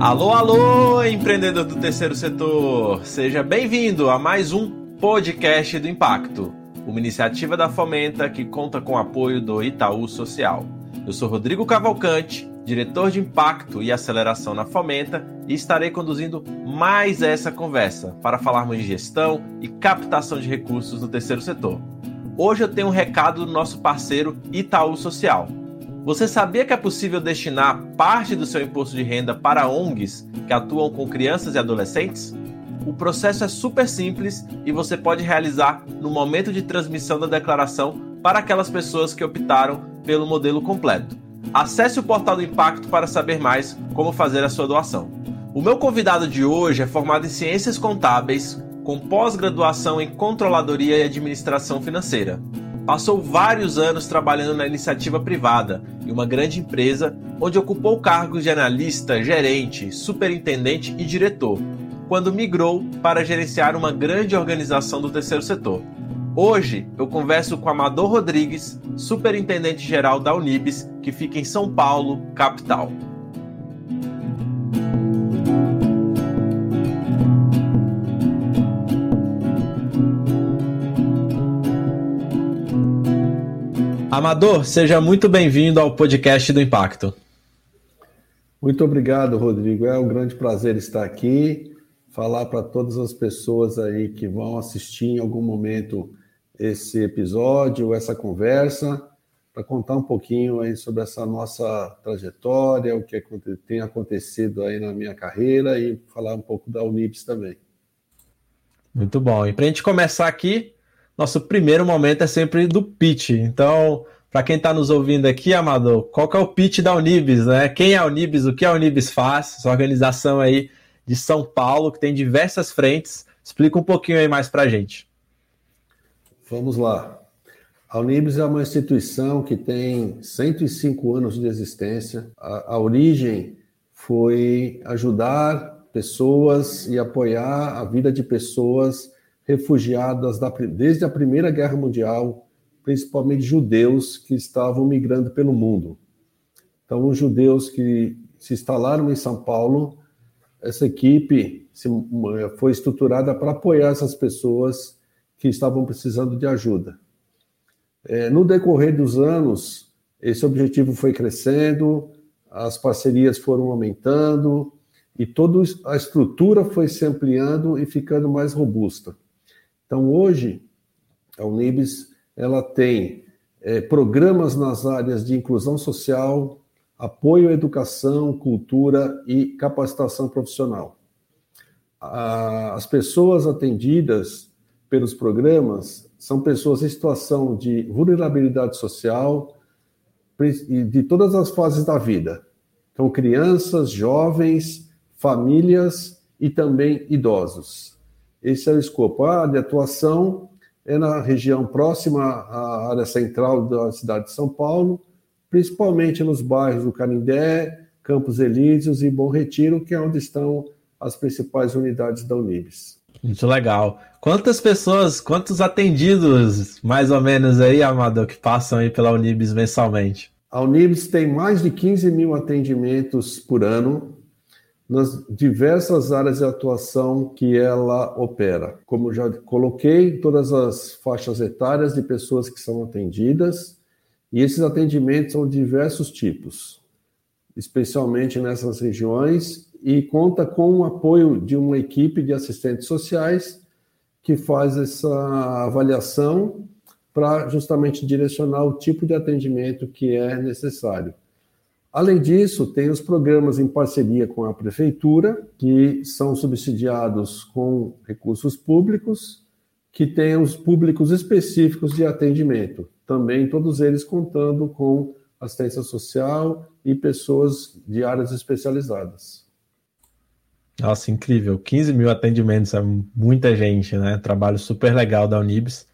Alô, alô, empreendedor do terceiro setor! Seja bem-vindo a mais um podcast do Impacto, uma iniciativa da Fomenta que conta com o apoio do Itaú Social. Eu sou Rodrigo Cavalcante, diretor de Impacto e Aceleração na Fomenta, e estarei conduzindo mais essa conversa para falarmos de gestão e captação de recursos no terceiro setor. Hoje eu tenho um recado do nosso parceiro Itaú Social. Você sabia que é possível destinar parte do seu imposto de renda para ONGs que atuam com crianças e adolescentes? O processo é super simples e você pode realizar no momento de transmissão da declaração para aquelas pessoas que optaram pelo modelo completo. Acesse o portal do Impacto para saber mais como fazer a sua doação. O meu convidado de hoje é formado em Ciências Contábeis, com pós-graduação em Controladoria e Administração Financeira. Passou vários anos trabalhando na iniciativa privada em uma grande empresa, onde ocupou cargos de analista, gerente, superintendente e diretor, quando migrou para gerenciar uma grande organização do terceiro setor. Hoje eu converso com Amador Rodrigues, superintendente geral da Unibis, que fica em São Paulo, capital. Amador, seja muito bem-vindo ao podcast do Impacto. Muito obrigado, Rodrigo. É um grande prazer estar aqui, falar para todas as pessoas aí que vão assistir em algum momento esse episódio, essa conversa, para contar um pouquinho aí sobre essa nossa trajetória, o que tem acontecido aí na minha carreira e falar um pouco da Unips também. Muito bom. E para a gente começar aqui, nosso primeiro momento é sempre do pitch. Então, para quem está nos ouvindo aqui, Amador, qual é o pitch da Unibis, né? Quem é a Unibis, o que a Unibis faz? Essa organização aí de São Paulo, que tem diversas frentes. Explica um pouquinho aí mais para a gente. Vamos lá. A Unibis é uma instituição que tem 105 anos de existência. A, a origem foi ajudar pessoas e apoiar a vida de pessoas refugiadas da, desde a Primeira Guerra Mundial, principalmente judeus que estavam migrando pelo mundo. Então, os judeus que se instalaram em São Paulo, essa equipe foi estruturada para apoiar essas pessoas que estavam precisando de ajuda. É, no decorrer dos anos, esse objetivo foi crescendo, as parcerias foram aumentando e toda a estrutura foi se ampliando e ficando mais robusta. Então, hoje, a Unibis ela tem é, programas nas áreas de inclusão social, apoio à educação, cultura e capacitação profissional. as pessoas atendidas pelos programas são pessoas em situação de vulnerabilidade social e de todas as fases da vida. Então, crianças, jovens, famílias e também idosos. Esse é o escopo. A área de atuação é na região próxima à área central da cidade de São Paulo, principalmente nos bairros do Canindé, Campos Elíseos e Bom Retiro, que é onde estão as principais unidades da Unibis. Muito legal. Quantas pessoas, quantos atendidos, mais ou menos aí, Amador, que passam aí pela Unibis mensalmente? A Unibis tem mais de 15 mil atendimentos por ano, nas diversas áreas de atuação que ela opera. Como já coloquei, todas as faixas etárias de pessoas que são atendidas, e esses atendimentos são de diversos tipos, especialmente nessas regiões, e conta com o apoio de uma equipe de assistentes sociais que faz essa avaliação para justamente direcionar o tipo de atendimento que é necessário. Além disso, tem os programas em parceria com a prefeitura, que são subsidiados com recursos públicos, que têm os públicos específicos de atendimento, também todos eles contando com assistência social e pessoas de áreas especializadas. Nossa, incrível. 15 mil atendimentos, é muita gente, né? Trabalho super legal da Unibis.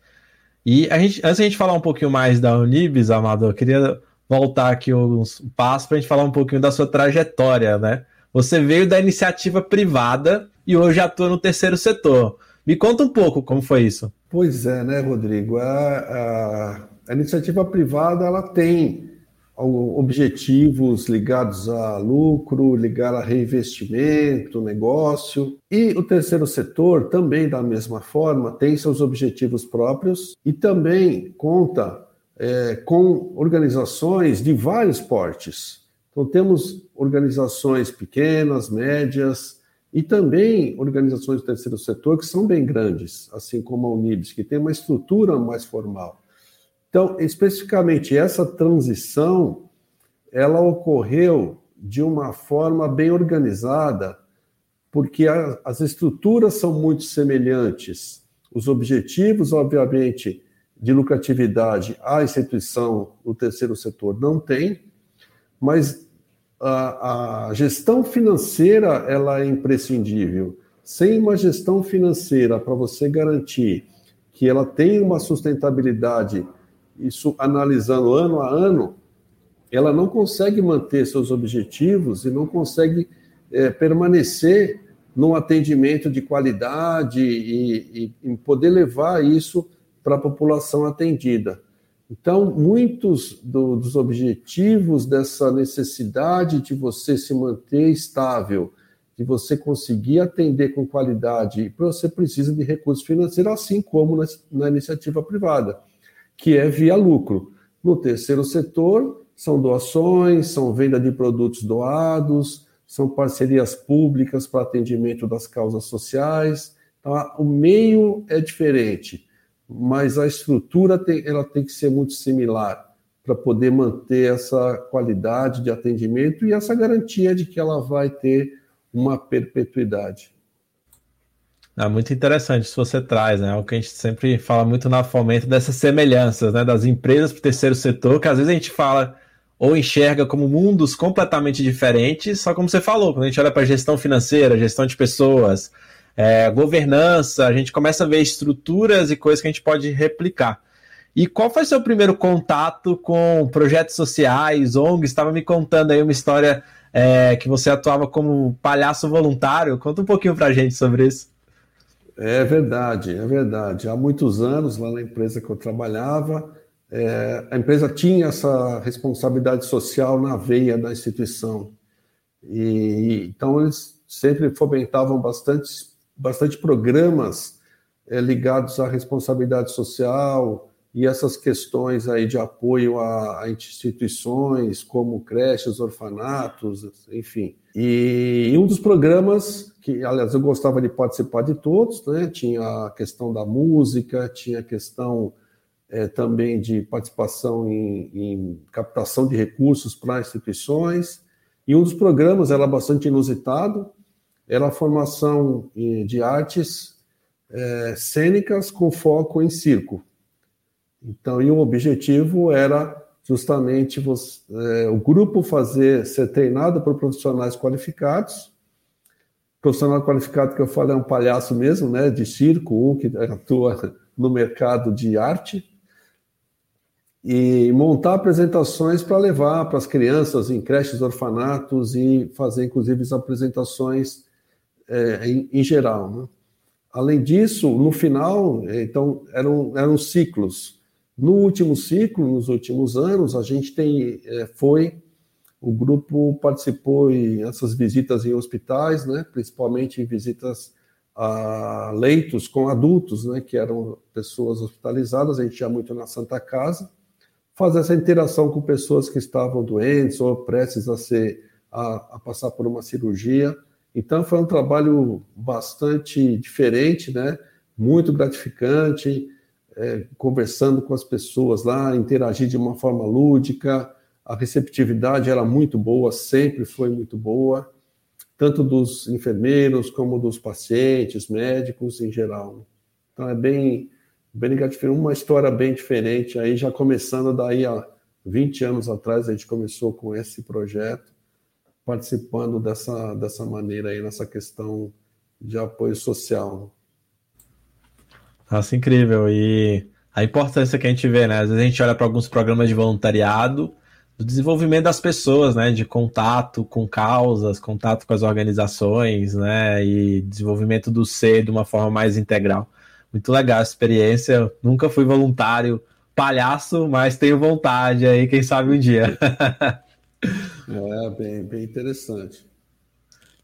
E a gente, antes de a gente falar um pouquinho mais da Unibis, Amado, eu queria voltar aqui uns passos para a gente falar um pouquinho da sua trajetória, né? Você veio da iniciativa privada e hoje atua no terceiro setor. Me conta um pouco como foi isso. Pois é, né, Rodrigo? A, a, a iniciativa privada ela tem objetivos ligados a lucro, ligados a reinvestimento, negócio. E o terceiro setor também, da mesma forma, tem seus objetivos próprios e também conta é, com organizações de vários portes. Então, temos organizações pequenas, médias e também organizações do terceiro setor que são bem grandes, assim como a Unibis, que tem uma estrutura mais formal. Então, especificamente essa transição, ela ocorreu de uma forma bem organizada, porque a, as estruturas são muito semelhantes. Os objetivos, obviamente, de lucratividade a instituição o terceiro setor não tem, mas a, a gestão financeira ela é imprescindível. Sem uma gestão financeira para você garantir que ela tem uma sustentabilidade isso analisando ano a ano, ela não consegue manter seus objetivos e não consegue é, permanecer num atendimento de qualidade e, e, e poder levar isso para a população atendida. Então, muitos do, dos objetivos dessa necessidade de você se manter estável, de você conseguir atender com qualidade, você precisa de recursos financeiros, assim como na, na iniciativa privada que é via lucro. No terceiro setor, são doações, são venda de produtos doados, são parcerias públicas para atendimento das causas sociais. Então, o meio é diferente, mas a estrutura tem, ela tem que ser muito similar para poder manter essa qualidade de atendimento e essa garantia de que ela vai ter uma perpetuidade. É muito interessante isso você traz, né? É o que a gente sempre fala muito na fomento dessas semelhanças, né? Das empresas para o terceiro setor, que às vezes a gente fala ou enxerga como mundos completamente diferentes, só como você falou, quando a gente olha para gestão financeira, gestão de pessoas, é, governança, a gente começa a ver estruturas e coisas que a gente pode replicar. E qual foi seu primeiro contato com projetos sociais, ONGs? Estava me contando aí uma história é, que você atuava como palhaço voluntário. Conta um pouquinho para a gente sobre isso. É verdade, é verdade. Há muitos anos, lá na empresa que eu trabalhava, é, a empresa tinha essa responsabilidade social na veia da instituição. E, então, eles sempre fomentavam bastante, bastante programas é, ligados à responsabilidade social e essas questões aí de apoio a, a instituições como creches, orfanatos, enfim. E, e um dos programas que, aliás, eu gostava de participar de todos, né? Tinha a questão da música, tinha a questão é, também de participação em, em captação de recursos para instituições. E um dos programas era bastante inusitado, era a formação de artes é, cênicas com foco em circo. Então, e o objetivo era justamente você, é, o grupo fazer ser treinado por profissionais qualificados profissional qualificado que eu falo é um palhaço mesmo, né, de circo, um que atua no mercado de arte, e montar apresentações para levar para as crianças em creches, orfanatos e fazer, inclusive, as apresentações é, em, em, geral. Né? Além disso, no final, então, eram, eram ciclos. No último ciclo, nos últimos anos, a gente tem, é, foi o grupo participou em essas visitas em hospitais, né, principalmente em visitas a leitos com adultos, né, que eram pessoas hospitalizadas, a gente ia muito na Santa Casa, fazer essa interação com pessoas que estavam doentes ou prestes a ser a, a passar por uma cirurgia. Então foi um trabalho bastante diferente, né, muito gratificante, é, conversando com as pessoas lá, interagir de uma forma lúdica, a receptividade era muito boa, sempre foi muito boa, tanto dos enfermeiros como dos pacientes, médicos em geral. Então é bem, bem negativo, uma história bem diferente. Aí já começando daí há 20 anos atrás, a gente começou com esse projeto, participando dessa, dessa maneira aí, nessa questão de apoio social. Nossa, incrível. E a importância que a gente vê, né? Às vezes a gente olha para alguns programas de voluntariado do desenvolvimento das pessoas, né, de contato com causas, contato com as organizações, né, e desenvolvimento do ser de uma forma mais integral. Muito legal a experiência. Nunca fui voluntário palhaço, mas tenho vontade aí, quem sabe um dia. é, bem, bem interessante.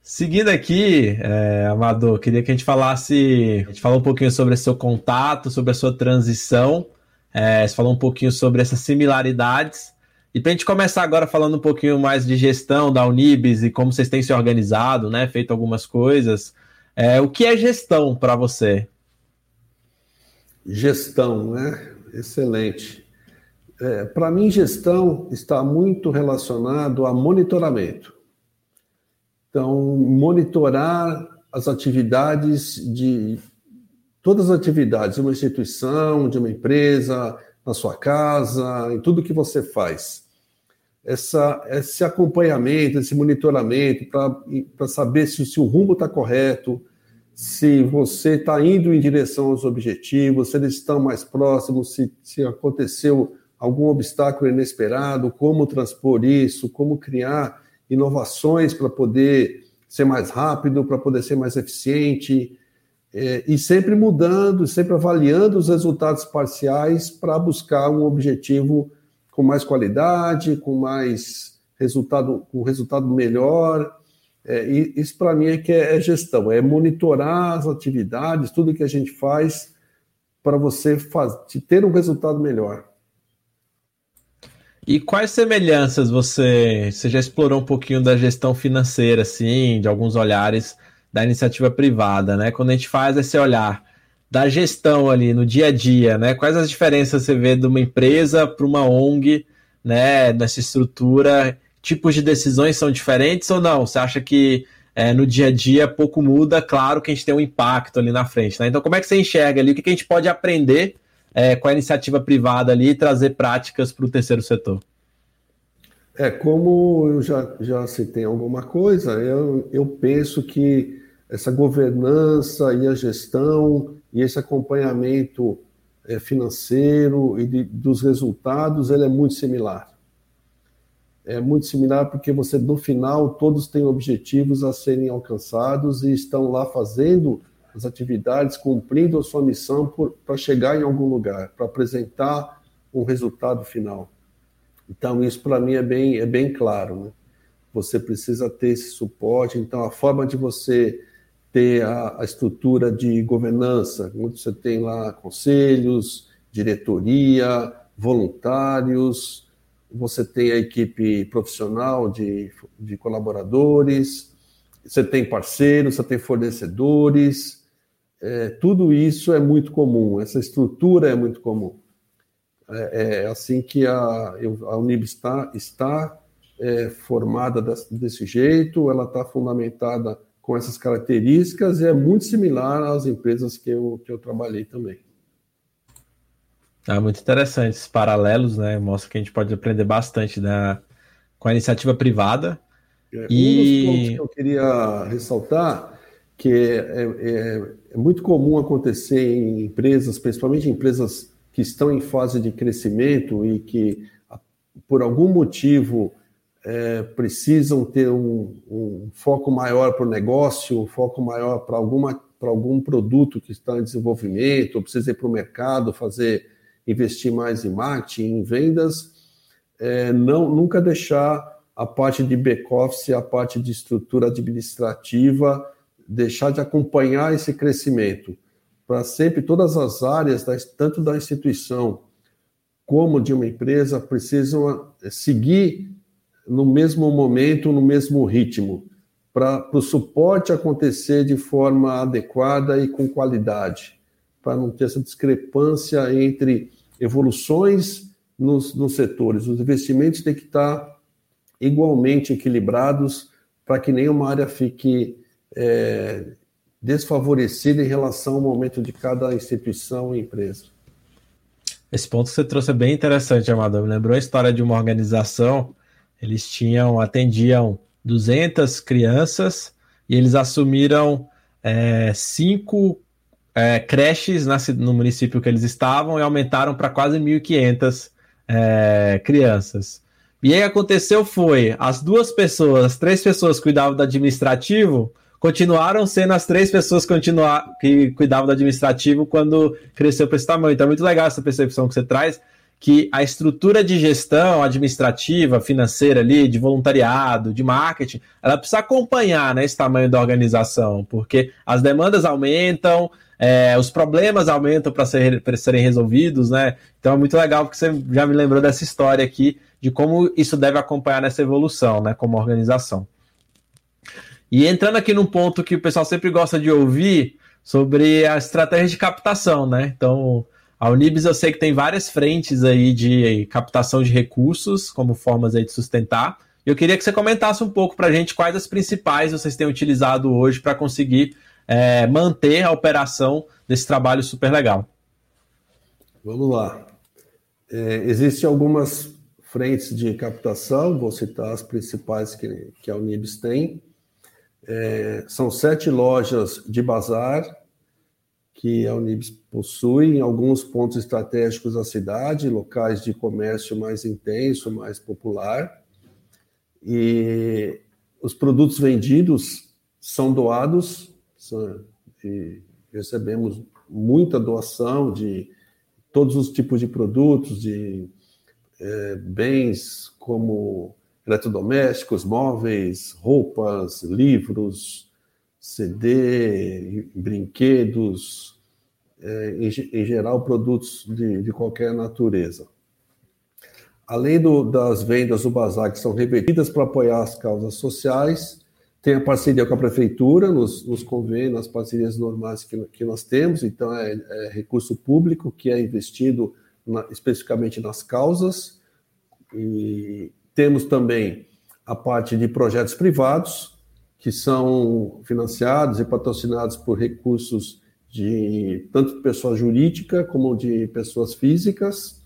Seguindo aqui, é, Amador, queria que a gente falasse, a gente falou um pouquinho sobre o seu contato, sobre a sua transição, é, você falou um pouquinho sobre essas similaridades, e para a gente começar agora falando um pouquinho mais de gestão da Unibis e como vocês têm se organizado, né, feito algumas coisas, é, o que é gestão para você? Gestão, né? Excelente. É, Para mim, gestão está muito relacionado a monitoramento. Então, monitorar as atividades de todas as atividades de uma instituição, de uma empresa, na sua casa, em tudo que você faz. Essa, esse acompanhamento, esse monitoramento para saber se, se o rumo está correto, se você está indo em direção aos objetivos, se eles estão mais próximos, se, se aconteceu algum obstáculo inesperado, como transpor isso, como criar inovações para poder ser mais rápido, para poder ser mais eficiente, é, e sempre mudando, sempre avaliando os resultados parciais para buscar um objetivo com mais qualidade, com mais resultado, com resultado melhor é, isso para mim é que é, é, gestão, é monitorar as atividades, tudo que a gente faz para você faz, ter um resultado melhor. E quais semelhanças você, você já explorou um pouquinho da gestão financeira, assim, de alguns olhares da iniciativa privada, né? Quando a gente faz esse olhar da gestão ali no dia a dia, né? Quais as diferenças você vê de uma empresa para uma ONG, né? Nessa estrutura tipos de decisões são diferentes ou não? Você acha que é, no dia a dia pouco muda? Claro que a gente tem um impacto ali na frente, né? Então, como é que você enxerga ali? O que, a gente pode aprender é, com a iniciativa privada ali e trazer práticas para o terceiro setor? É, como eu já, já citei alguma coisa, eu, eu penso que essa governança e a gestão e esse acompanhamento é, financeiro e de, dos resultados, ele é muito similar é muito similar porque você no final todos têm objetivos a serem alcançados e estão lá fazendo as atividades, cumprindo a sua missão para chegar em algum lugar, para apresentar um resultado final. Então isso para mim é bem é bem claro, né? Você precisa ter esse suporte. Então a forma de você ter a, a estrutura de governança, onde você tem lá conselhos, diretoria, voluntários, você tem a equipe profissional de, de colaboradores, você tem parceiros, você tem fornecedores, é, tudo isso é muito comum, essa estrutura é muito comum. É, é assim que a, a Unib está, está é, formada desse jeito, ela está fundamentada com essas características e é muito similar às empresas que eu, que eu trabalhei também. Ah, muito interessante esses paralelos, né? Mostra que a gente pode aprender bastante né? com a iniciativa privada. É, e... Um dos pontos que eu queria ressaltar que é, é, é, muito comum acontecer em empresas, principalmente empresas que estão em fase de crescimento e que, por algum motivo, é, precisam ter um, um foco maior para o negócio, um foco maior para algum produto que está em desenvolvimento, ou precisa ir para o mercado fazer investir mais em marketing, em vendas, é, não nunca deixar a parte de back-office, a parte de estrutura administrativa, deixar de acompanhar esse crescimento, para sempre todas as áreas, tanto da instituição como de uma empresa, precisam é, seguir no mesmo momento, no mesmo ritmo, para o suporte acontecer de forma adequada e com qualidade para não ter essa discrepância entre evoluções nos, nos setores. Os investimentos têm que estar igualmente equilibrados para que nenhuma área fique é, desfavorecida em relação ao momento de cada instituição e empresa. Esse ponto que você trouxe é bem interessante, Amado. Me lembrou a história de uma organização. Eles tinham, atendiam 200 crianças e eles assumiram é, cinco é, creches na, no município que eles estavam e aumentaram para quase 1.500 é, crianças. E aí aconteceu foi, as duas pessoas, as três pessoas cuidavam do administrativo, continuaram sendo as três pessoas que, que cuidavam do administrativo quando cresceu para esse tamanho. Então é muito legal essa percepção que você traz. que a estrutura de gestão administrativa, financeira ali, de voluntariado, de marketing, ela precisa acompanhar né, esse tamanho da organização, porque as demandas aumentam, é, os problemas aumentam para ser, serem resolvidos, né? Então é muito legal porque você já me lembrou dessa história aqui de como isso deve acompanhar nessa evolução, né, como organização. E entrando aqui num ponto que o pessoal sempre gosta de ouvir sobre a estratégia de captação, né? Então, a Unibis eu sei que tem várias frentes aí de captação de recursos como formas aí de sustentar. Eu queria que você comentasse um pouco para a gente quais as principais vocês têm utilizado hoje para conseguir é, manter a operação desse trabalho super legal. Vamos lá. É, Existem algumas frentes de captação, vou citar as principais que, que a Unibis tem. É, são sete lojas de bazar, que a Unibis possui em alguns pontos estratégicos da cidade, locais de comércio mais intenso, mais popular. E os produtos vendidos são doados, são, recebemos muita doação de todos os tipos de produtos, de é, bens como eletrodomésticos, móveis, roupas, livros, CD, brinquedos, é, em, em, geral, produtos de, de qualquer natureza. Além do, das vendas do Bazar, que são revertidas para apoiar as causas sociais, tem a parceria com a prefeitura, nos, nos convênios, as parcerias normais que, que nós temos, então é, é recurso público que é investido na, especificamente nas causas, e temos também a parte de projetos privados, que são financiados e patrocinados por recursos de tanto de pessoa jurídica como de pessoas físicas,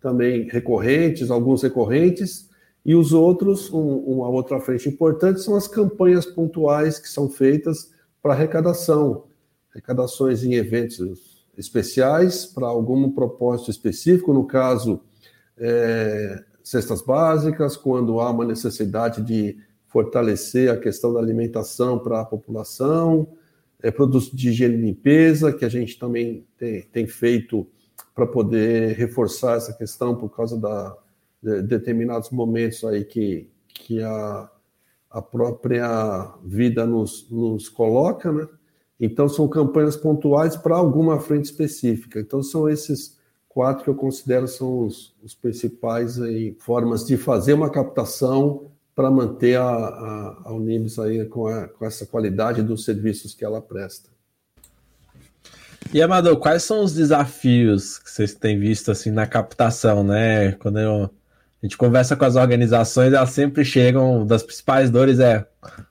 também recorrentes, alguns recorrentes, e os outros, um, uma outra frente importante, são as campanhas pontuais que são feitas para arrecadação, arrecadações em eventos especiais para algum propósito específico, no caso, é, cestas básicas, quando há uma necessidade de fortalecer a questão da alimentação para a população, é, produtos de higiene e limpeza, que a gente também tem, tem feito para poder reforçar essa questão por causa da, de determinados momentos aí que, que a, a própria vida nos, nos coloca, né? Então, são campanhas pontuais para alguma frente específica. Então, são esses quatro que eu considero são os, os principais aí, formas de fazer uma captação para manter a, a, a Unibis aí com, a, com essa qualidade dos serviços que ela presta. E Amador, quais são os desafios que vocês têm visto assim na captação, né? Quando eu, a gente conversa com as organizações, elas sempre chegam das principais dores é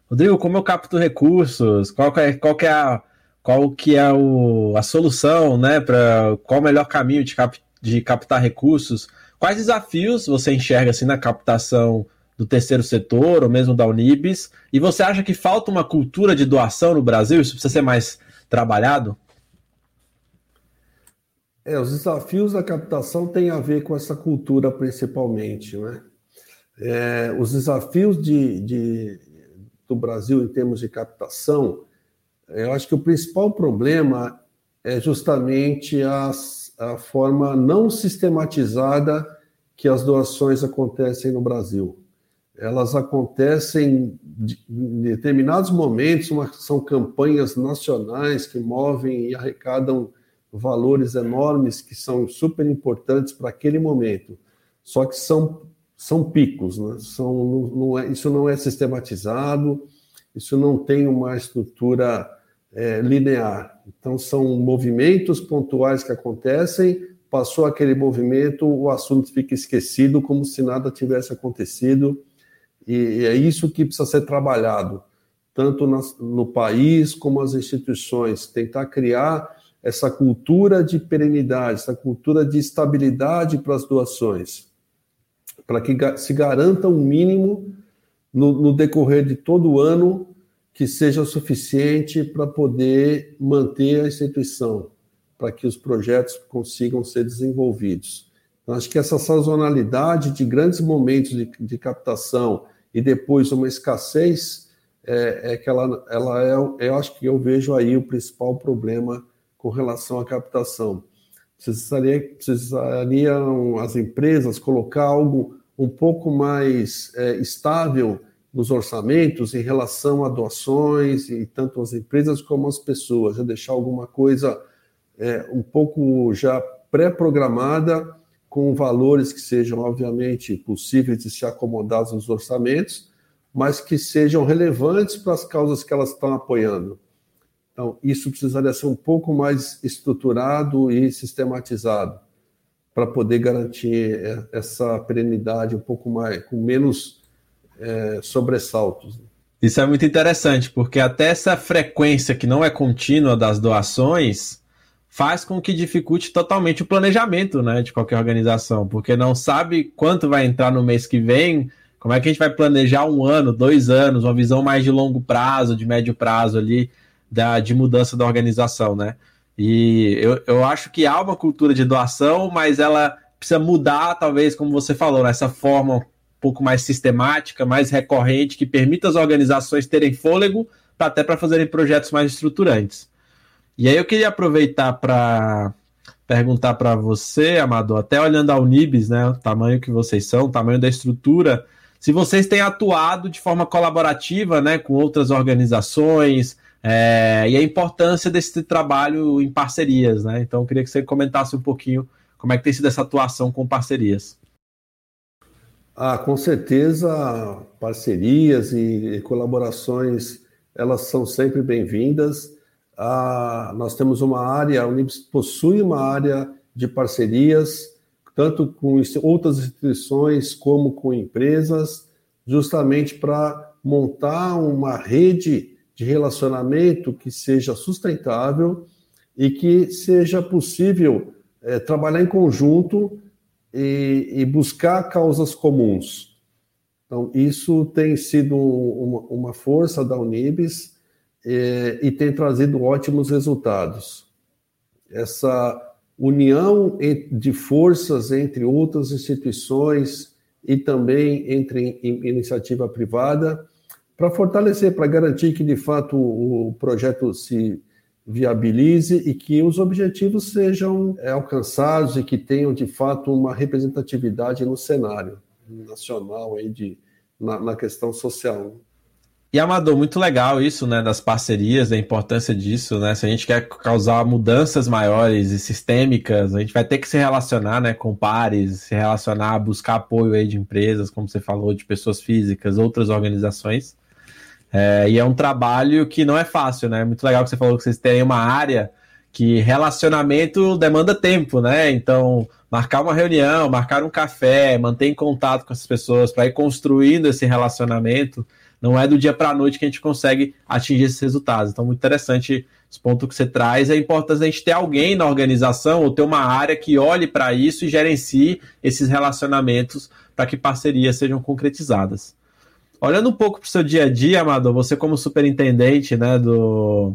Rodrigo, como eu capto recursos? Qual é, qual é a qual que é o, a solução, né? Para qual o melhor caminho de, cap, de captar recursos? Quais desafios você enxerga assim na captação do terceiro setor, ou mesmo da Unibis, e você acha que falta uma cultura de doação no Brasil? Isso precisa ser mais trabalhado? É, os desafios da captação têm a ver com essa cultura principalmente, né? É, os desafios de, de, do Brasil em termos de captação, eu acho que o principal problema é justamente a, forma não sistematizada que as doações acontecem no Brasil elas acontecem em determinados momentos, uma, são campanhas nacionais que movem e arrecadam valores enormes que são super importantes para aquele momento. Só que são, são picos, né? são, não é, isso não é sistematizado, isso não tem uma estrutura é, linear. Então, são movimentos pontuais que acontecem, passou aquele movimento, o assunto fica esquecido como se nada tivesse acontecido. E é isso que precisa ser trabalhado, tanto no país como as instituições, tentar criar essa cultura de perenidade, essa cultura de estabilidade para as doações, para que se garanta um mínimo no, no decorrer de todo o ano que seja suficiente para poder manter a instituição, para que os projetos consigam ser desenvolvidos. Então, acho que essa sazonalidade de grandes momentos de, de captação e depois uma escassez, é, é que ela, ela é, eu acho que eu vejo aí o principal problema com relação à captação. precisaria, precisariam as empresas colocar algo um pouco mais é, estável nos orçamentos em relação a doações e tanto as empresas como as pessoas, já deixar alguma coisa é, um pouco já pré-programada com valores que sejam obviamente possíveis de se acomodar nos orçamentos, mas que sejam relevantes para as causas que elas estão apoiando. Então, isso precisaria ser um pouco mais estruturado e sistematizado para poder garantir essa perenidade um pouco mais, com menos é, sobressaltos. Isso é muito interessante, porque até essa frequência que não é contínua das doações faz com que dificulte totalmente o planejamento né, de qualquer organização, porque não sabe quanto vai entrar no mês que vem, como é que a gente vai planejar um ano, dois anos, uma visão mais de longo prazo, de médio prazo ali, da, de mudança da organização, né? E eu, eu acho que há uma cultura de doação, mas ela precisa mudar, talvez, como você falou, nessa forma um pouco mais sistemática, mais recorrente, que permita as organizações terem fôlego até para fazerem projetos mais estruturantes. E aí eu queria aproveitar para perguntar para você, Amador, até olhando a Unibis, né, o tamanho que vocês são, o tamanho da estrutura, se vocês têm atuado de forma colaborativa, né, com outras organizações, é, e a importância desse trabalho em parcerias, né? Então eu queria que você comentasse um pouquinho como é que tem sido essa atuação com parcerias. Ah, com certeza, parcerias e colaborações, elas são sempre bem-vindas. Ah, nós temos uma área, a Unibs possui uma área de parcerias, tanto com outras instituições como com empresas, justamente para montar uma rede de relacionamento que seja sustentável e que seja possível é, trabalhar em conjunto e, e, buscar causas comuns. Então, isso tem sido uma, uma força da Unibis é, e tem trazido ótimos resultados. Essa união de forças entre outras instituições e também entre iniciativa privada para fortalecer, para garantir que de fato o projeto se viabilize e que os objetivos sejam é, alcançados e que tenham de fato uma representatividade no cenário nacional aí de, na, na questão social. E Amador, muito legal isso, né, das parcerias, da importância disso, né? Se a gente quer causar mudanças maiores e sistêmicas, a gente vai ter que se relacionar, né, com pares, se relacionar, buscar apoio aí de empresas, como você falou, de pessoas físicas, outras organizações. É, e é um trabalho que não é fácil, né? Muito legal que você falou que vocês têm uma área que relacionamento demanda tempo, né? Então, marcar uma reunião, marcar um café, manter em contato com essas pessoas para ir construindo esse relacionamento, não é do dia para a noite que a gente consegue atingir esses resultados. Então, muito interessante esse ponto que você traz. É importante a gente ter alguém na organização ou ter uma área que olhe para isso e gerencie esses relacionamentos para que parcerias sejam concretizadas. Olhando um pouco para o seu dia a dia, Amador, você como superintendente né, do,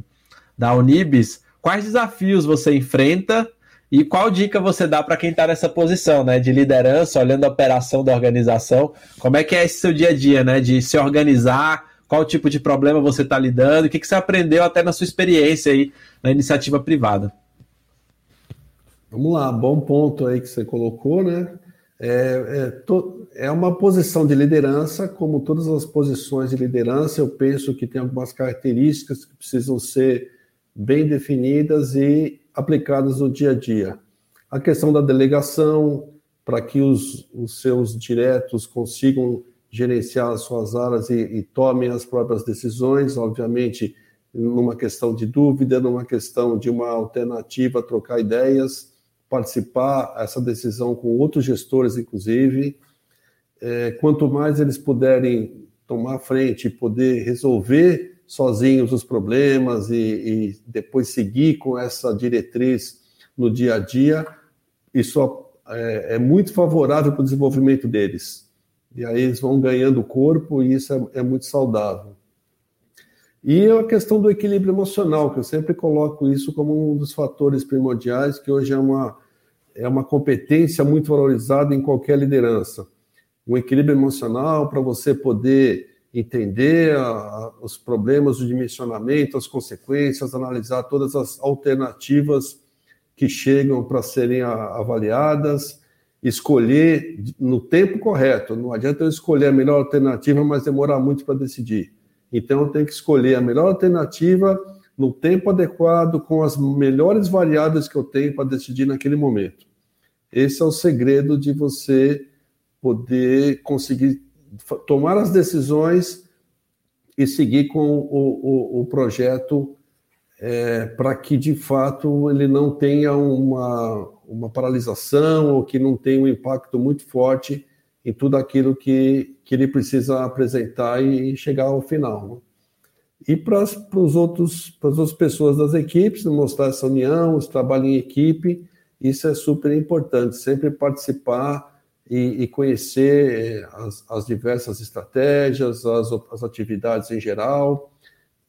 da Unibis, quais desafios você enfrenta e qual dica você dá para quem está nessa posição né, de liderança, olhando a operação da organização? Como é que é esse seu dia a dia, né, de se organizar? Qual tipo de problema você está lidando? O que, que você aprendeu até na sua experiência aí na iniciativa privada? Vamos lá, bom ponto aí que você colocou, né? É, é, é, uma posição de liderança, como todas as posições de liderança, eu penso que tem algumas características que precisam ser bem definidas e aplicadas no dia a dia. A questão da delegação, para que os, os seus diretos consigam gerenciar as suas áreas e, e tomem as próprias decisões, obviamente, numa questão de dúvida, numa questão de uma alternativa, trocar ideias participar essa decisão com outros gestores, inclusive. É, quanto mais eles puderem tomar frente e poder resolver sozinhos os problemas e, e, depois seguir com essa diretriz no dia a dia, isso é, é muito favorável para o desenvolvimento deles. E aí eles vão ganhando corpo e isso é, é muito saudável. E a questão do equilíbrio emocional, que eu sempre coloco isso como um dos fatores primordiais, que hoje é uma, é uma competência muito valorizada em qualquer liderança. Um equilíbrio emocional para você poder entender a, os problemas do dimensionamento, as consequências, analisar todas as alternativas que chegam para serem avaliadas, escolher no tempo correto. Não adianta eu escolher a melhor alternativa, mas demorar muito para decidir. Então, tenho que escolher a melhor alternativa no tempo adequado, com as melhores variáveis que eu tenho para decidir naquele momento. Esse é o segredo de você poder conseguir tomar as decisões e seguir com o, o, o projeto é, para que, de fato, ele não tenha uma, uma paralisação ou que não tenha um impacto muito forte em tudo aquilo que, que ele precisa apresentar e chegar ao final. Né? E para os outros, para as outras pessoas das equipes, mostrar essa união, esse trabalho em equipe, isso é super importante, sempre participar e, e conhecer eh, as, as, diversas estratégias, as, as atividades em geral,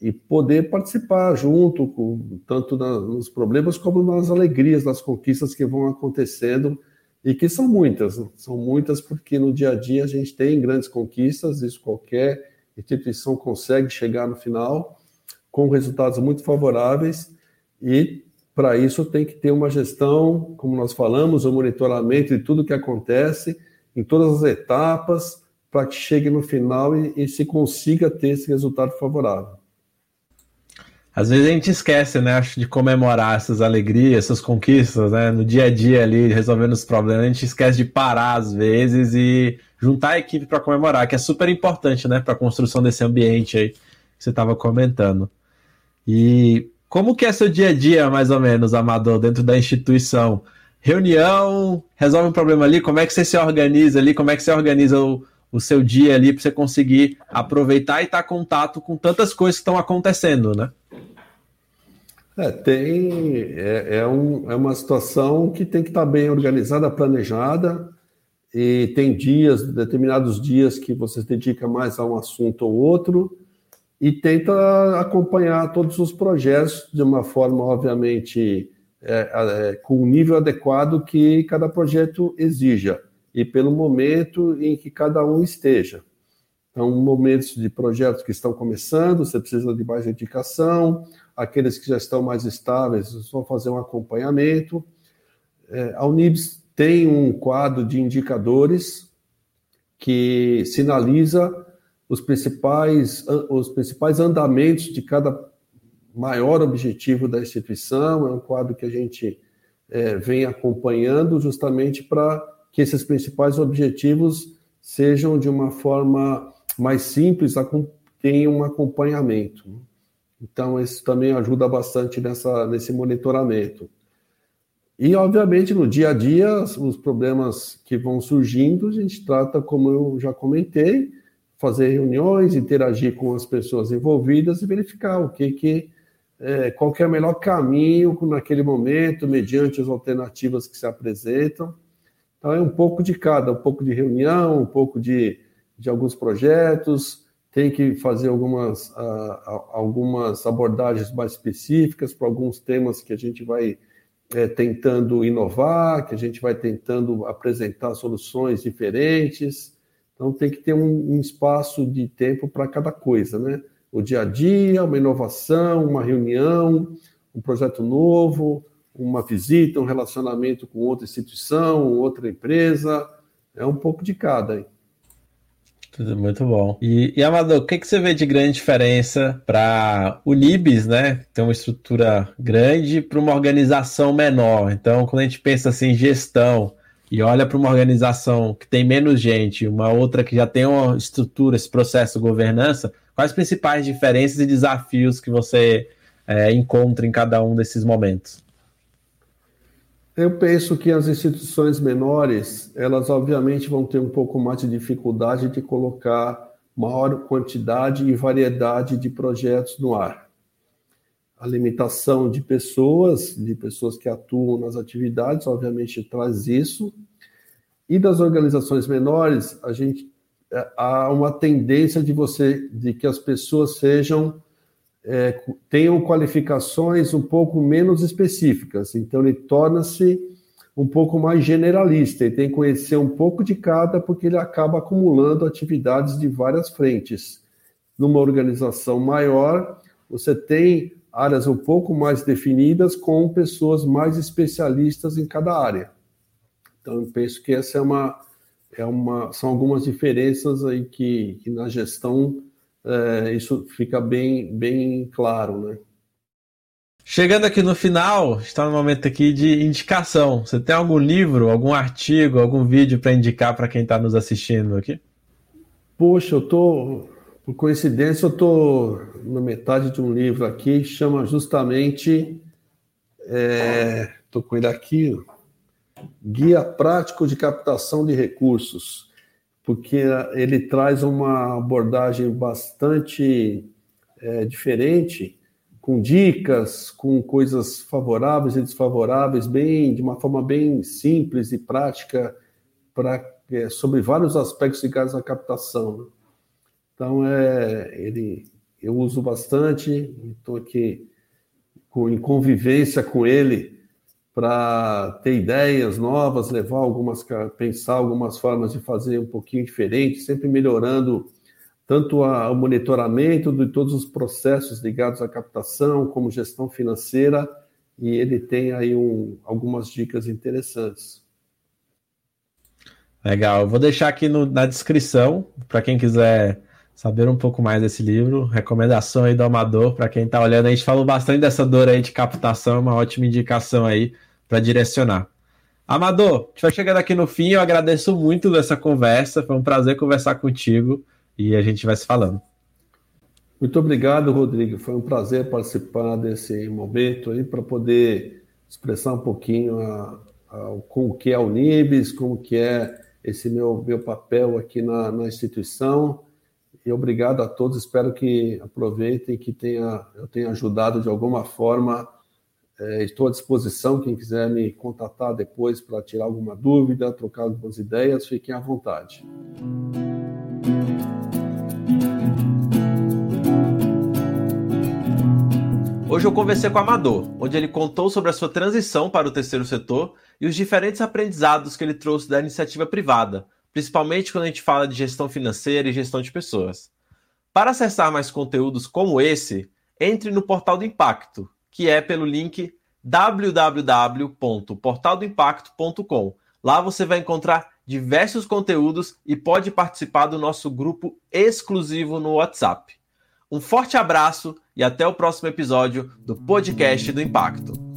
e poder participar junto, com, tanto na, nos problemas como nas alegrias, nas conquistas que vão acontecendo, e que são muitas, né? são muitas porque no dia a dia a gente tem grandes conquistas, isso qualquer instituição consegue chegar no final com resultados muito favoráveis, e para isso tem que ter uma gestão, como nós falamos, o um monitoramento de tudo que acontece, em todas as etapas, para que chegue no final e, e se consiga ter esse resultado favorável. Às vezes a gente esquece, né, acho, de comemorar essas alegrias, essas conquistas, né, no dia a dia ali, resolvendo os problemas, a gente esquece de parar às vezes e juntar a equipe para comemorar, que é super importante, né, para a construção desse ambiente aí que você estava comentando. E como que é seu dia a dia, mais ou menos, Amador, dentro da instituição? Reunião, resolve um problema ali, como é que você se organiza ali, como é que você organiza o, o seu dia ali para você conseguir aproveitar e estar tá em contato com tantas coisas que estão acontecendo, né? É, tem, é, é, um, é uma situação que tem que estar bem organizada, planejada, e tem dias, determinados dias que você se dedica mais a um assunto ou outro, e tenta acompanhar todos os projetos de uma forma, obviamente, é, é, com o nível adequado que cada projeto exija e pelo momento em que cada um esteja. Então, momentos de projetos que estão começando, você precisa de mais dedicação, aqueles que já estão mais estáveis, vão fazer um acompanhamento. É, a Unibs tem um quadro de indicadores que sinaliza os principais, os principais andamentos de cada maior objetivo da instituição. É um quadro que a gente é, vem acompanhando justamente para que esses principais objetivos sejam de uma forma mais simples, tenham um acompanhamento. Então, isso também ajuda bastante nessa, nesse monitoramento. E, obviamente, no dia a dia, os problemas que vão surgindo, a gente trata, como eu já comentei, fazer reuniões, interagir com as pessoas envolvidas e verificar o que que é, qual que é o melhor caminho naquele momento, mediante as alternativas que se apresentam. Então é um pouco de cada, um pouco de reunião, um pouco de, de alguns projetos, tem que fazer algumas, uh, algumas abordagens mais específicas para alguns temas que a gente vai é, tentando inovar, que a gente vai tentando apresentar soluções diferentes. Então tem que ter um, um espaço de tempo para cada coisa, né? O dia a dia, uma inovação, uma reunião, um projeto novo, uma visita, um relacionamento com outra instituição, outra empresa, é um pouco de cada. Hein? Tudo muito bom. E, e Amador, o que, que você vê de grande diferença para o Nibis, né? Tem uma estrutura grande para uma organização menor. Então, quando a gente pensa assim, gestão, e olha para uma organização que tem menos gente, uma outra que já tem uma estrutura, esse processo de governança, quais as principais diferenças e desafios que você é, encontra em cada um desses momentos? Eu penso que as instituições menores, elas obviamente vão ter um pouco mais de dificuldade de colocar maior quantidade e variedade de projetos no ar. A limitação de pessoas, de pessoas que atuam nas atividades, obviamente traz isso. E das organizações menores, a gente é, há uma tendência de você, de que as pessoas sejam é, tenham qualificações um pouco menos específicas. Então ele torna-se um pouco mais generalista e tem que conhecer um pouco de cada, porque ele acaba acumulando atividades de várias frentes. Numa organização maior, você tem áreas um pouco mais definidas com pessoas mais especialistas em cada área. Então, eu penso que essa é uma, é uma são algumas diferenças aí que, que na gestão é, isso fica bem, bem claro, né? Chegando aqui no final, está no momento aqui de indicação. Você tem algum livro, algum artigo, algum vídeo para indicar para quem está nos assistindo aqui? Poxa, eu tô, por coincidência, eu tô na metade de um livro aqui, chama justamente, é, tô com ele aqui, Guia Prático de Captação de Recursos, porque ele traz uma abordagem bastante é, diferente com dicas, com coisas favoráveis e desfavoráveis, bem de uma forma bem simples e prática para é, sobre vários aspectos ligados à captação. Né? Então é ele eu uso bastante, estou aqui com, em convivência com ele para ter ideias novas, levar algumas, pensar algumas formas de fazer um pouquinho diferente, sempre melhorando tanto o monitoramento de todos os processos ligados à captação, como gestão financeira, e ele tem aí um, algumas dicas interessantes. Legal, eu vou deixar aqui no, na descrição para quem quiser saber um pouco mais desse livro. Recomendação aí do Amador para quem está olhando. A gente falou bastante dessa dor aí de captação, é uma ótima indicação aí para direcionar. Amador, a gente vai chegando aqui no fim. Eu agradeço muito dessa conversa. Foi um prazer conversar contigo e a gente vai se falando. Muito obrigado, Rodrigo. Foi um prazer participar desse momento aí para poder expressar um pouquinho a, a, com o que é o NIBS, como que é esse meu, meu papel aqui na, na instituição. E obrigado a todos. Espero que aproveitem, que tenha, eu tenha ajudado de alguma forma. É, estou à disposição. Quem quiser me contatar depois para tirar alguma dúvida, trocar algumas ideias, fiquem à vontade. Hoje eu conversei com o Amador, onde ele contou sobre a sua transição para o terceiro setor e os diferentes aprendizados que ele trouxe da iniciativa privada, principalmente quando a gente fala de gestão financeira e gestão de pessoas. Para acessar mais conteúdos como esse, entre no Portal do Impacto, que é pelo link www.portaldoimpacto.com. Lá você vai encontrar diversos conteúdos e pode participar do nosso grupo exclusivo no WhatsApp. Um forte abraço e até o próximo episódio do Podcast do Impacto.